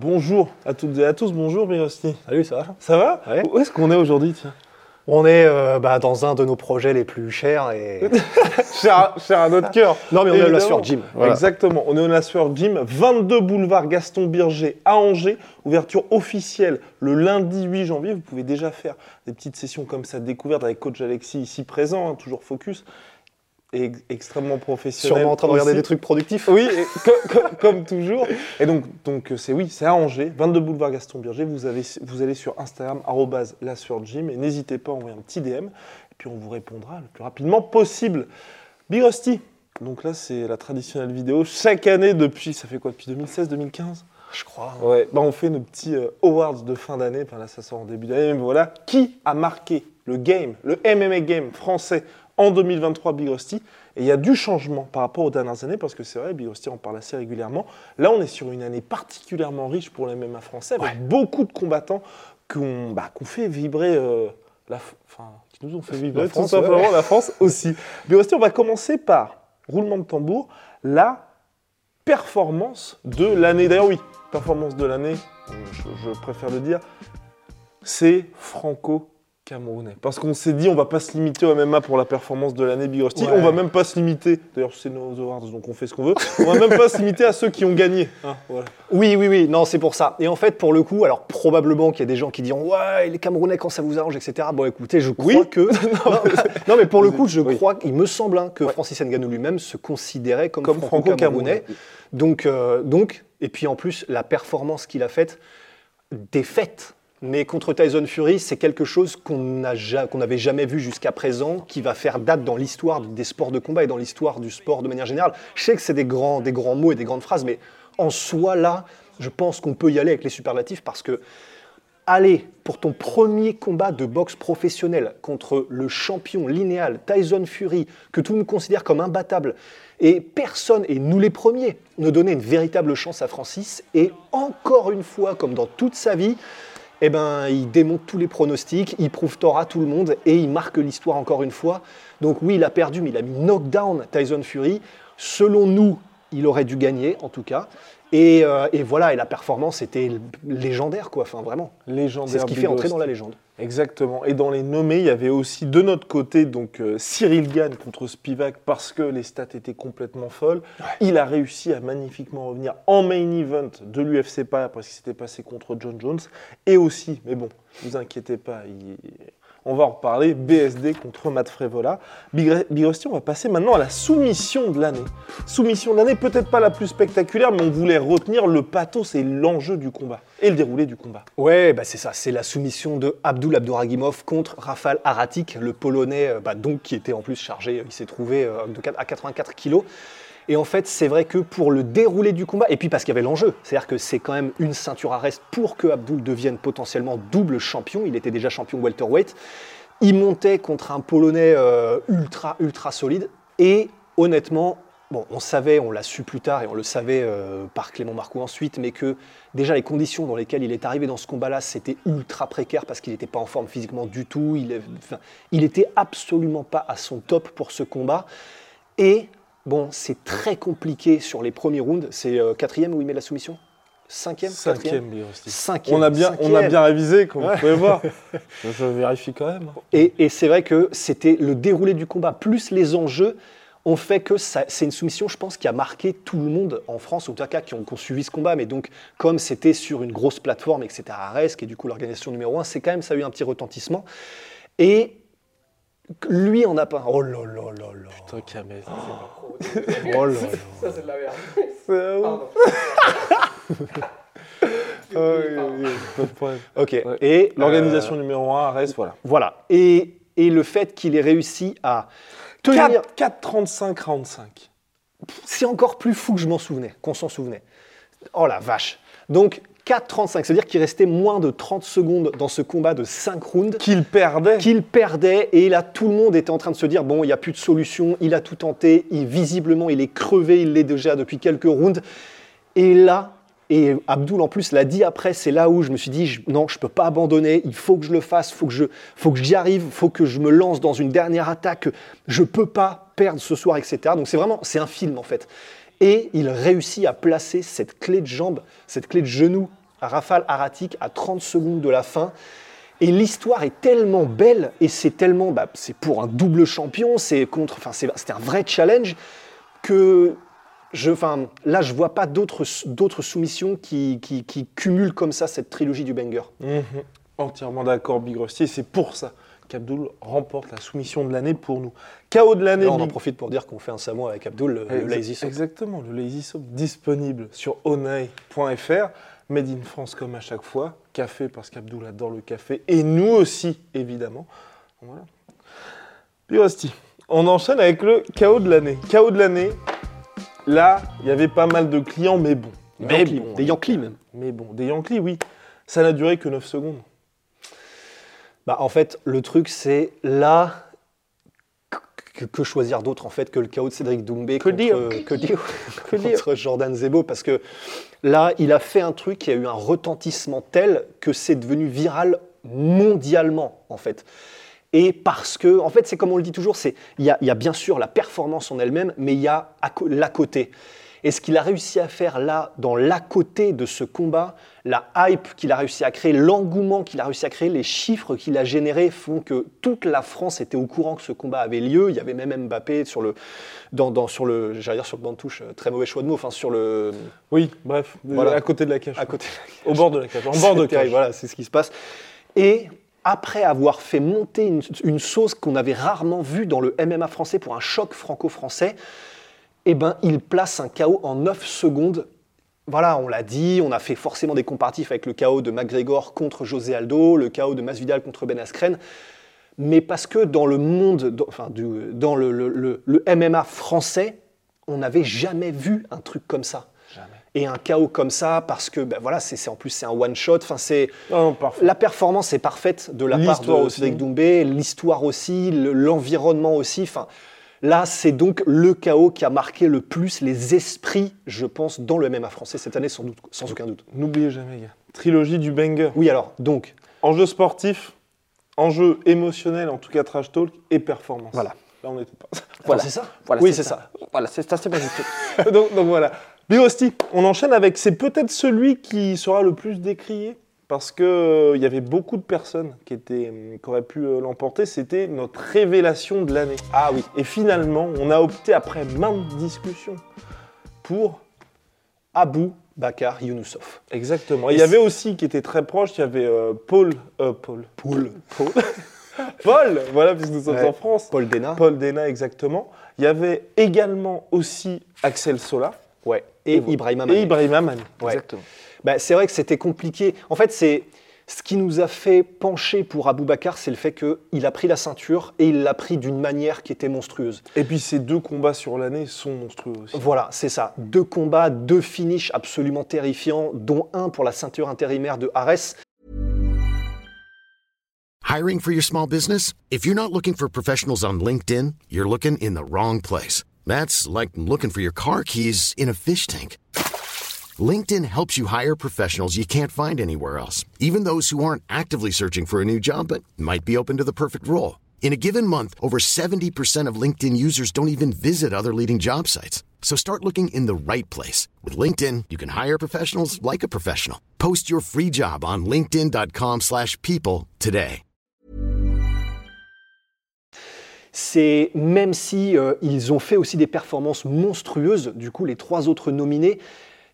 Bonjour à toutes et à tous, bonjour Mirosti. Salut, ça va? Ça va? Ouais. Où est-ce qu'on est aujourd'hui tiens? On est euh, bah, dans un de nos projets les plus chers et... cher, à- cher à notre cœur. Non, mais on est sur Jim. Voilà. Exactement, on est au Nasseur Gym, 22 boulevard Gaston Birger à Angers. Ouverture officielle le lundi 8 janvier. Vous pouvez déjà faire des petites sessions comme ça de découverte avec coach Alexis ici présent, hein, toujours focus. Et extrêmement professionnel. Sûrement en train de regarder aussi. des trucs productifs. Oui, et comme, toujours. Et donc, donc euh, c'est oui, c'est à Angers, 22 boulevard Gaston Birger. Vous, avez, vous allez sur Instagram, arrobase la Gym, et n'hésitez pas à envoyer un petit DM, et puis on vous répondra le plus rapidement possible. Big Rusty, donc là c'est la traditionnelle vidéo. Chaque année depuis, ça fait quoi, depuis 2016-2015 Je crois. Ouais, bah on fait nos petits euh, awards de fin d'année. Enfin là, ça sort en début d'année. Mais voilà, qui a marqué le game, le MMA game français en 2023, Big Rusty Et il y a du changement par rapport aux dernières années parce que c'est vrai, Big Rusty en parle assez régulièrement. Là, on est sur une année particulièrement riche pour le MMA français avec beaucoup de combattants bah, fait vibrer euh, la, enfin, qui nous ont fait vibrer La tout France, simplement ouais. la France aussi. Big Rusty, on va commencer par roulement de tambour. La performance de l'année. D'ailleurs, oui, performance de l'année, je, je préfère le dire, c'est franco-camerounais. Parce qu'on s'est dit, on va pas se limiter au MMA pour la performance de l'année Big Rusty. Ouais. On va même pas se limiter, d'ailleurs, c'est nos awards, donc on fait ce qu'on veut. On va même pas se limiter à ceux qui ont gagné. voilà. Oui, oui, oui, non, c'est pour ça. Et en fait, pour le coup, alors probablement qu'il y a des gens qui diront Ouais, les Camerounais, quand ça vous arrange, etc. Bon, écoutez, je crois Oui. que. non, non, mais pour le coup, je Oui. crois, il me semble hein, que Ouais. Francis Ngannou lui-même se considérait comme, Comme franco-camerounais. franco-camerounais. Donc, euh, donc, et puis en plus, la performance qu'il a faite, défaite. Mais contre Tyson Fury, c'est quelque chose qu'on n'avait jamais vu jusqu'à présent, qui va faire date dans l'histoire des sports de combat et dans l'histoire du sport de manière générale. Je sais que c'est des grands, des grands mots et des grandes phrases, mais en soi, là, je pense qu'on peut y aller avec les superlatifs parce que aller pour ton premier combat de boxe professionnel contre le champion linéal Tyson Fury, que tout le monde considère comme imbattable, et personne, et nous les premiers, ne donnait une véritable chance à Francis, et encore une fois, comme dans toute sa vie, eh ben, il démonte tous les pronostics, il prouve tort à tout le monde, et il marque l'histoire encore une fois. Donc oui, il a perdu, mais il a mis knockdown Tyson Fury. Selon nous, il aurait dû gagner, en tout cas. Et, euh, et voilà, et la performance était légendaire, quoi. Enfin, vraiment. Légendaire. C'est ce qui fait entrer dans la légende. Exactement. Et dans les nommés, il y avait aussi de notre côté donc euh, Cyril Gann contre Spivak parce que les stats étaient complètement folles. Il a réussi à magnifiquement revenir en main event de l'UFC pas après ce qui s'était passé contre John Jones. Et aussi, mais bon, ne vous inquiétez pas, il- on va en reparler, BSD contre Matt Frevola. Big, on va passer maintenant à la soumission de l'année. Soumission de l'année, peut-être pas la plus spectaculaire, mais on voulait retenir le pathos et l'enjeu du combat et le déroulé du combat. Ouais, bah c'est ça, c'est la soumission de Abdul Abdouragimov contre Rafal Haratic, le Polonais, euh, bah, qui était en plus chargé, il s'est trouvé euh, à 84 kilos. Et en fait, c'est vrai que pour le déroulé du combat, et puis parce qu'il y avait l'enjeu, c'est-à-dire que c'est quand même une ceinture à reste pour que Abdul devienne potentiellement double champion, il était déjà champion welterweight, il montait contre un Polonais euh, ultra, ultra solide, et honnêtement, bon, on savait, on l'a su plus tard, et on le savait euh, par Clément Marcoux ensuite, mais que déjà les conditions dans lesquelles il est arrivé dans ce combat-là, c'était ultra précaire parce qu'il n'était pas en forme physiquement du tout, il, enfin, il était absolument pas à son top pour ce combat, et bon, c'est très compliqué sur les premiers rounds, c'est euh, quatrième où il met la soumission? Cinquième Cinquième, Quatrième. Cinquième On a bien, on a cinquième. bien révisé, comme Ouais. vous pouvez voir. Je, vérifie quand même. Et, et c'est vrai que c'était le déroulé du combat plus les enjeux ont fait que c'est une soumission, je pense, qui a marqué tout le monde en France, ou en tout cas qui ont, qui ont suivi ce combat. Mais donc, comme c'était sur une grosse plateforme et que c'était à Arès, qui est du coup l'organisation numéro un, c'est quand même, ça a eu un petit retentissement. Et lui en a pas. Oh là là là là. Putain, Kamel. Oh là là. Ça, c'est de la merde. C'est Pardon. Problème. Ok. Ouais. Et L'organisation euh, numéro 1 reste, voilà. voilà. Et, et le fait qu'il ait réussi à tenir. 4, 35 round 5. c'est encore plus fou que je m'en souvenais, qu'on s'en souvenait. Oh la vache. Donc 4,35, c'est-à-dire qu'il restait moins de 30 secondes dans ce combat de 5 rounds. Qu'il perdait. Qu'il perdait, et là tout le monde était en train de se dire bon, il n'y a plus de solution, il a tout tenté, il, visiblement il est crevé, il l'est déjà depuis quelques rounds. Et là, et Abdul en plus l'a dit après, c'est là où je me suis dit non, je ne peux pas abandonner, il faut que je le fasse, faut que je, faut que j'y arrive, faut que je me lance dans une dernière attaque, je ne peux pas perdre ce soir, etc. Donc c'est vraiment, c'est un film en fait. Et il réussit à placer cette clé de jambe, cette clé de genou à Rafale Aratik à 30 secondes de la fin. Et l'histoire est tellement belle et c'est tellement, bah, c'est pour un double champion, c'est contre, enfin c'était un vrai challenge que je, enfin là je vois pas d'autres d'autres soumissions qui, qui, cumulent comme ça cette trilogie du banger. Mhm. Entièrement d'accord, Big. C'est pour ça qu'Abdul remporte la soumission de l'année pour nous. KO de l'année. On en profite pour dire qu'on fait un savon avec Abdul, le, Lazy Soap. Exactement, le Lazy Soap disponible sur onai.fr. Made in France comme à chaque fois. Café parce qu'Abdul adore le café. Et nous aussi, évidemment. Voilà. Puis on enchaîne avec le KO de l'année. KO de l'année, là, il y avait pas mal de clients, mais bon. Mais des Yankees même. Mais bon, des Yankees, oui. Ça n'a duré que 9 secondes. Bah, en fait, le truc, c'est là. Que, choisir d'autre en fait que le chaos de Cédric Doumbé que contre, que, dire? contre Jordan Zebo parce que là il a fait un truc qui a eu un retentissement tel que c'est devenu viral mondialement en fait. Et parce que en fait c'est comme on le dit toujours c'est il y, y, a bien sûr la performance en elle-même mais il y a l'à côté et ce qu'il a réussi à faire là, dans l'à côté de ce combat, la hype qu'il a réussi à créer, l'engouement qu'il a réussi à créer, les chiffres qu'il a générés font que toute la France était au courant que ce combat avait lieu. Il y avait même Mbappé sur le, dans, sur le, j'allais dire sur le banc de touche, euh, très mauvais choix de mots, enfin sur le. Oui, bref, voilà. à côté de la cage. À côté Au bord de la cage, en bord de cage. Voilà, c'est ce qui se passe. Et après avoir fait monter une, une sauce qu'on avait rarement vue dans le MMA français pour un choc franco-français, eh ben, il place un KO en 9 secondes. Voilà, on l'a dit, on a fait forcément des comparatifs avec le KO de McGregor contre José Aldo, le KO de Masvidal contre Ben Askren, mais parce que dans le monde, dans, enfin, dans le, MMA français, on n'avait jamais vu un truc comme ça. Jamais. Et un KO comme ça, parce que ben voilà, c'est en plus c'est un one shot. Enfin, c'est la performance est parfaite de la part de Cédric Doumbé, l'histoire aussi, l'environnement aussi. Enfin, Là, c'est donc le chaos qui a marqué le plus les esprits, je pense, dans le MMA français cette année, sans, doute, sans aucun doute. N'oubliez jamais, gars. Trilogie du banger. Oui, alors, donc. Enjeu sportif, enjeu émotionnel, en tout cas trash talk, et performance. Voilà. Là, on était pas. Voilà, c'est ça voilà, Oui, c'est ça. Voilà, c'est assez magnifique. donc, donc, voilà. Biosti, on enchaîne avec, c'est peut-être celui qui sera le plus décrié? Parce qu'il euh, y avait beaucoup de personnes qui, étaient, euh, qui auraient pu euh, l'emporter. C'était notre révélation de l'année. Ah oui. Et finalement, on a opté après maintes discussions pour Abou Bakar Younoussov. Exactement. il y avait aussi qui était très proche, il y avait Paul. Paul. Paul. Paul. Paul, voilà, puisque nous sommes en France. Paul Dena. Paul Dena, exactement. Il y avait également aussi Axel Sola. Ouais. Et, Ibrahim Amani. Et Ibrahim Amani, exactement. Bah, c'est vrai que c'était compliqué. En fait, c'est ce qui nous a fait pencher pour Bakar, c'est le fait qu'il a pris la ceinture et il l'a pris d'une manière qui était monstrueuse. Et puis ces deux combats sur l'année sont monstrueux aussi. Voilà, c'est ça. Deux combats, deux finishes absolument terrifiants, dont un pour la ceinture intérimaire de Ares. Hiring for your small business? If you're not looking for professionals on LinkedIn, you're looking in the wrong place. That's like looking for your car keys in a fish tank. LinkedIn helps you hire professionals you can't find anywhere else, even those who aren't actively searching for a new job but might be open to the perfect role. In a given month, over 70% of LinkedIn users don't even visit other leading job sites. So start looking in the right place. With LinkedIn, you can hire professionals like a professional. Post your free job on linkedin.com slash people today. C'est même si euh, ils ont fait aussi des performances monstrueuses, du coup les trois autres nominés,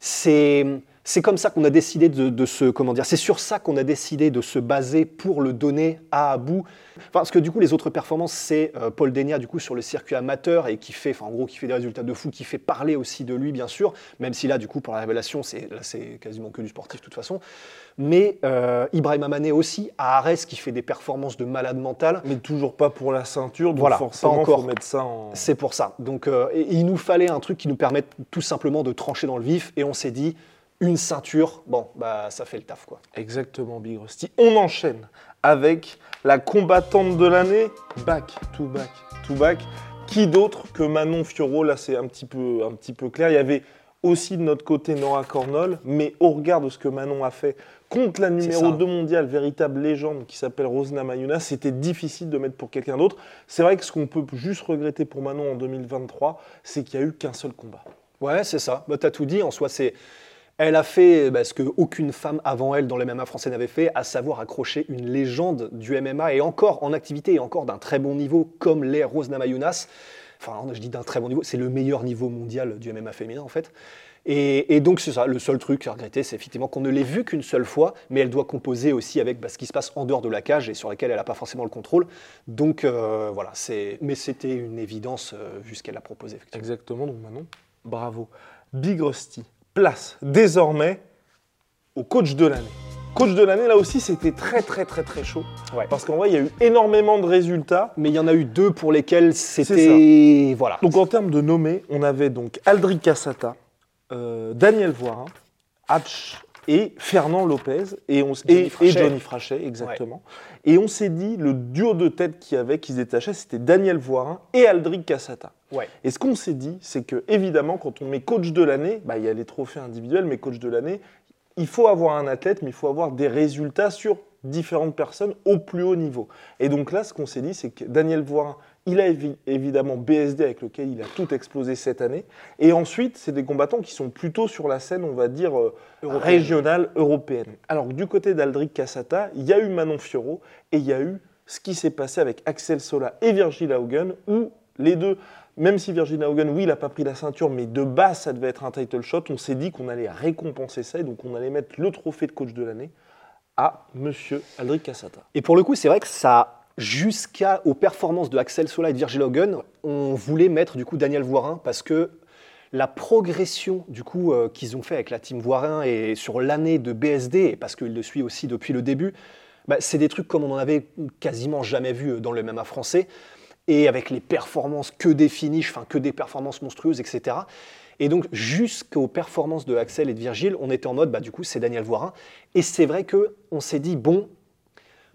c'est c'est comme ça qu'on a décidé de, de se, comment dire, c'est sur ça qu'on a décidé de se baser pour le donner à Abou. Enfin, parce que du coup, les autres performances, c'est euh, Paul Denia du coup sur le circuit amateur et qui fait, enfin, en gros, qui fait des résultats de fou, qui fait parler aussi de lui, bien sûr. Même si là, du coup, pour la révélation, c'est là, c'est quasiment que du sportif de toute façon. Mais euh, Ibrahim Amané aussi à Arès qui fait des performances de malade mental. Mais toujours pas pour la ceinture, donc Voilà, forcément, pas encore. faut mettre ça en. C'est pour ça. Donc, euh, et- et il nous fallait un truc qui nous permette tout simplement de trancher dans le vif. Et on s'est dit, une ceinture, bon, bah, ça fait le taf, quoi. Exactement, Big Rusty. On enchaîne avec la combattante de l'année, back to back to back. Qui d'autre que Manon Fiorot? Là, c'est un petit peu, un petit peu clair. Il y avait aussi de notre côté Nora Cornol, mais au regard de ce que Manon a fait contre la numéro ça. 2 mondiale, véritable légende qui s'appelle Rosna Mayuna, c'était difficile de mettre pour quelqu'un d'autre. C'est vrai que ce qu'on peut juste regretter pour Manon en 2023, c'est qu'il n'y a eu qu'un seul combat. Ouais, c'est ça. Bah, T'as tout dit. En soi, c'est. Elle a fait bah, ce qu'aucune femme avant elle dans le MMA français n'avait fait, à savoir accrocher une légende du MMA et encore en activité et encore d'un très bon niveau, comme l'est Rose Namajunas. Enfin, je dis d'un très bon niveau, c'est le meilleur niveau mondial du MMA féminin en fait. Et, donc c'est ça, le seul truc à regretter, c'est effectivement qu'on ne l'ait vue qu'une seule fois, mais elle doit composer aussi avec bah, ce qui se passe en dehors de la cage et sur laquelle elle n'a pas forcément le contrôle. Donc euh, voilà. Mais c'était une évidence euh, vu ce qu'elle a proposé. Exactement, donc Manon, bravo. Big Rusty place désormais au coach de l'année. Coach de l'année, là aussi, c'était très très très très chaud. Ouais. Parce qu'en vrai, il y a eu énormément de résultats. Mais il y en a eu deux pour lesquels c'était. Voilà. Donc en termes de nommés, on avait donc Aldric Cassata, euh, Daniel Voirin, Hatch et Fernand Lopez et, on, Johnny et- et Frachet. Johnny Frachet, exactement. Et on s'est dit, le duo de tête qu'il y avait, qui se détachait, c'était Daniel Voirin et Aldric Cassata. Ouais. Et ce qu'on s'est dit, c'est que évidemment, quand on met coach de l'année, bah, il y a les trophées individuels, mais coach de l'année, il faut avoir un athlète, mais il faut avoir des résultats sur différentes personnes au plus haut niveau. Et donc là, ce qu'on s'est dit, c'est que Daniel Voirin, il a évi- évidemment BSD avec lequel il a tout explosé cette année. Et ensuite, c'est des combattants qui sont plutôt sur la scène, on va dire, euh, régionale, européenne. Alors que du côté d'Aldric Cassata, il y a eu Manon Fiorot et il y a eu ce qui s'est passé avec Axel Sola et Virgil Haugen, où les deux, même si Virgil Haugen, oui, il n'a pas pris la ceinture, mais de base, ça devait être un title shot, on s'est dit qu'on allait récompenser ça et donc on allait mettre le trophée de coach de l'année à Monsieur Aldric Cassata. Et pour le coup, c'est vrai que ça. Jusqu'aux performances de Axel Sola et de Virgil Hogan, on voulait mettre du coup Daniel Voirin parce que la progression du coup euh, qu'ils ont fait avec la team Voirin et sur l'année de BSD, et parce qu'il le suit aussi depuis le début, bah, c'est des trucs comme on en avait quasiment jamais vu dans le MMA français, et avec les performances que des finishes, enfin que des performances monstrueuses, etc. Et donc jusqu'aux performances de Axel et de Virgile, on était en mode, bah, du coup c'est Daniel Voirin, et c'est vrai que on s'est dit bon,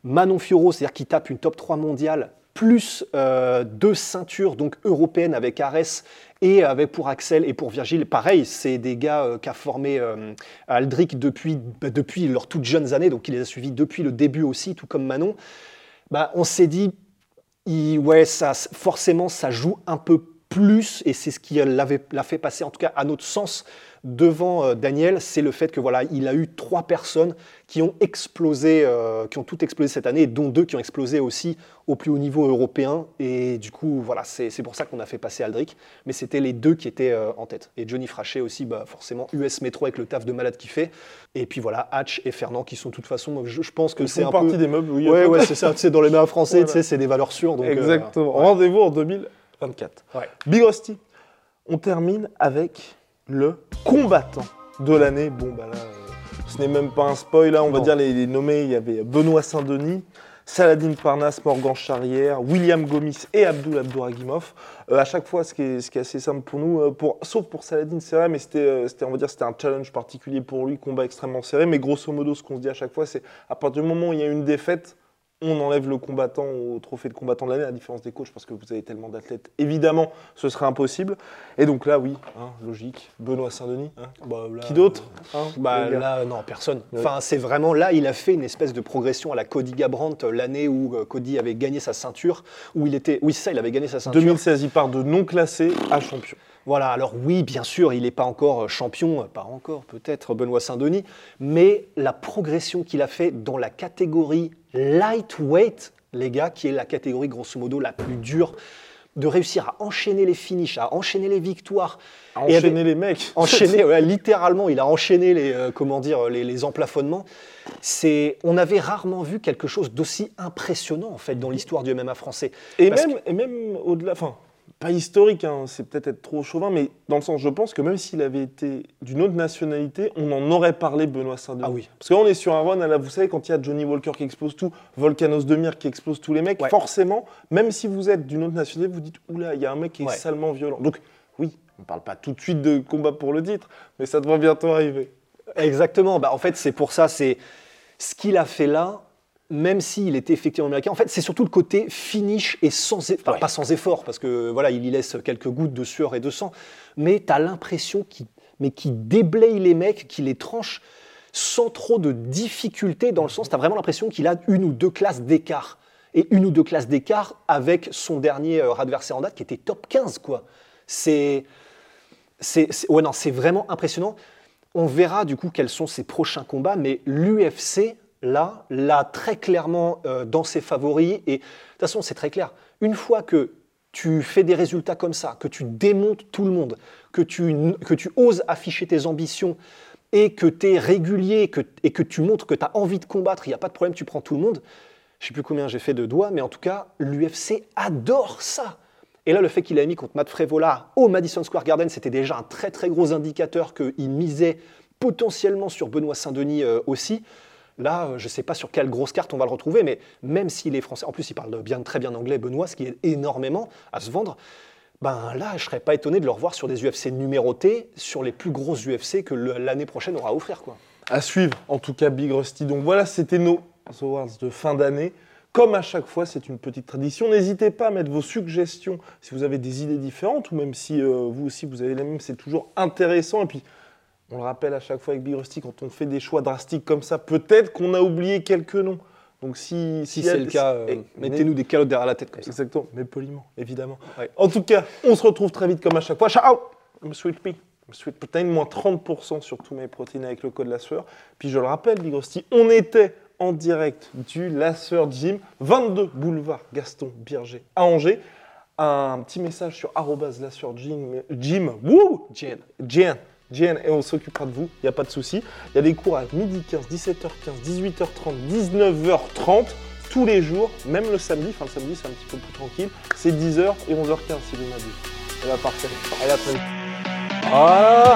Manon Fiorot, c'est-à-dire qui tape une top 3 mondiale, plus euh, deux ceintures donc européennes avec Arès et avec pour Axel et pour Virgile. Pareil, c'est des gars euh, qu'a formé euh, Aldric depuis, bah, depuis leurs toutes jeunes années, donc il les a suivis depuis le début aussi, tout comme Manon. Bah, on s'est dit, ouais, ça, forcément, ça joue un peu plus, et c'est ce qui l'a fait passer, en tout cas à notre sens, devant euh, Daniel, c'est le fait que voilà, il a eu trois personnes qui ont explosé, euh, qui ont toutes explosé cette année, dont deux qui ont explosé aussi au plus haut niveau européen. Et du coup, voilà, c'est c'est pour ça qu'on a fait passer Aldric. Mais c'était les deux qui étaient euh, en tête. Et Johnny Frachet aussi, bah, forcément, US Metro avec le taf de malade qu'il fait. Et puis voilà, Hatch et Fernand qui sont de toute façon, je, je pense que c'est un partie peu... des meubles, oui. Ouais, c'est ça. Sais, dans les mains français, Voilà. tu sais, c'est des valeurs sûres. Donc, euh, Exactement. ouais. Rendez-vous en 2024. Ouais. Big Rusty. On termine avec le combattant de l'année. Bon, bah là, euh, ce n'est même pas un spoil. Là, on va dire les, les nommés. Il y avait Benoît Saint-Denis, Saladin Parnasse, Morgan Charrière, William Gomis et Abdul Abdouragimov. Euh, à chaque fois, ce qui, est, ce qui est assez simple pour nous, euh, pour, sauf pour Saladin, c'est vrai, mais c'était, c'était, on va dire, c'était un challenge particulier pour lui, combat extrêmement serré. Mais grosso modo, ce qu'on se dit à chaque fois, c'est à partir du moment où il y a une défaite, on enlève le combattant au trophée de combattant de l'année, à la différence des coachs, parce que vous avez tellement d'athlètes. Évidemment, ce serait impossible. Et donc là, oui, hein, logique. Benoît Saint-Denis. hein. Bah, Qui d'autre hein, Bah là, non, personne. Ouais. Enfin, c'est vraiment là, il a fait une espèce de progression à la Cody Gabrandt euh, l'année où euh, Cody avait gagné sa ceinture, où il était, oui, c'est ça, il avait gagné sa ceinture. 2016, il part de non classé à champion. Voilà, alors oui, bien sûr, il n'est pas encore euh, champion, euh, pas encore peut-être Benoît Saint-Denis, mais la progression qu'il a fait dans la catégorie lightweight, les gars, qui est la catégorie grosso modo la plus dure de réussir à enchaîner les finishes, à enchaîner les victoires, À Et enchaîner les mecs. enchaîner, ouais, littéralement, il a enchaîné les, euh, comment dire, les, les emplafonnements. C'est, on avait rarement vu quelque chose d'aussi impressionnant en fait dans l'histoire du MMA français. Et Parce même, et même au-delà, enfin, pas historique, hein, c'est peut-être être trop chauvin, mais dans le sens, je pense que même s'il avait été d'une autre nationalité, on en aurait parlé Benoît Saint-Denis. Ah oui. Parce qu'on est sur un run, à la, vous savez, quand il y a Johnny Walker qui explose tout, Volcanos Demir qui explose tous les mecs, Ouais. forcément, même si vous êtes d'une autre nationalité, vous dites, oula, il y a un mec qui est Ouais. salement violent. Donc, oui, on ne parle pas tout de suite de combat pour le titre, mais ça devrait bientôt arriver. Exactement. Bah, en fait, c'est pour ça, c'est ce qu'il a fait là, même s'il était effectivement américain. En fait, c'est surtout le côté finish et sans, enfin, Ouais. pas sans effort, parce que voilà, il y laisse quelques gouttes de sueur et de sang, mais tu as l'impression qu'il mais qui déblaye les mecs, qu'il les tranche sans trop de difficulté, dans le sens, tu as vraiment l'impression qu'il a une ou deux classes d'écart. Et une ou deux classes d'écart avec son dernier euh, adversaire en date qui était top 15, quoi. C'est- ouais, non, c'est vraiment impressionnant. On verra du coup quels sont ses prochains combats, mais l'UFC, là, très clairement euh, dans ses favoris. Et de toute façon, c'est très clair. Une fois que tu fais des résultats comme ça, que tu démontes tout le monde, que tu, que tu oses afficher tes ambitions et que tu es régulier que, et que tu montres que tu as envie de combattre, il n'y a pas de problème, tu prends tout le monde. Je ne sais plus combien j'ai fait de doigts, mais en tout cas, l'UFC adore ça. Et là, le fait qu'il a mis contre Matt Frevola au Madison Square Garden, c'était déjà un très très gros indicateur qu'il misait potentiellement sur Benoît Saint-Denis euh, aussi. Là, euh, je ne sais pas sur quelle grosse carte on va le retrouver, mais même s'il est français, en plus il parle bien, très bien anglais, Benoît, ce qui aide énormément à se vendre, ben là, je serais pas étonné de le revoir sur des UFC numérotés, sur les plus grosses UFC que l'année prochaine aura à offrir. Quoi. À suivre, en tout cas, Big Rusty. Donc voilà, c'était nos awards de fin d'année. Comme à chaque fois, c'est une petite tradition. N'hésitez pas à mettre vos suggestions si vous avez des idées différentes ou même si euh, vous aussi vous avez les mêmes, c'est toujours intéressant. Et puis, on le rappelle à chaque fois avec Big Rusty, quand on fait des choix drastiques comme ça, peut-être qu'on a oublié quelques noms. Donc si, Si c'est le cas, euh, et- mettez-nous des calottes derrière la tête comme ça. Exactement, mais poliment, évidemment. Ouais. En tout cas, on se retrouve très vite comme à chaque fois. Ciao I'm Sweet Pea. Sweet Protein, moins 30% sur tous mes protéines avec le code la sueur. Puis je le rappelle, Big Rusty, on était en direct du La Sueur Gym, 22 boulevard Gaston Birger à Angers. Un petit message sur arrobase la Sueur Gym, gym. Wouh Jen. Jen, et on s'occupera de vous, il n'y a pas de souci. Il y a des cours à midi 15, 17h15, 18h30, 19h30, tous les jours, même le samedi, enfin le samedi c'est un petit peu plus tranquille, c'est 10h et 11h15 si vous m'abusez. Et bah parfait, allez à très vite. Ah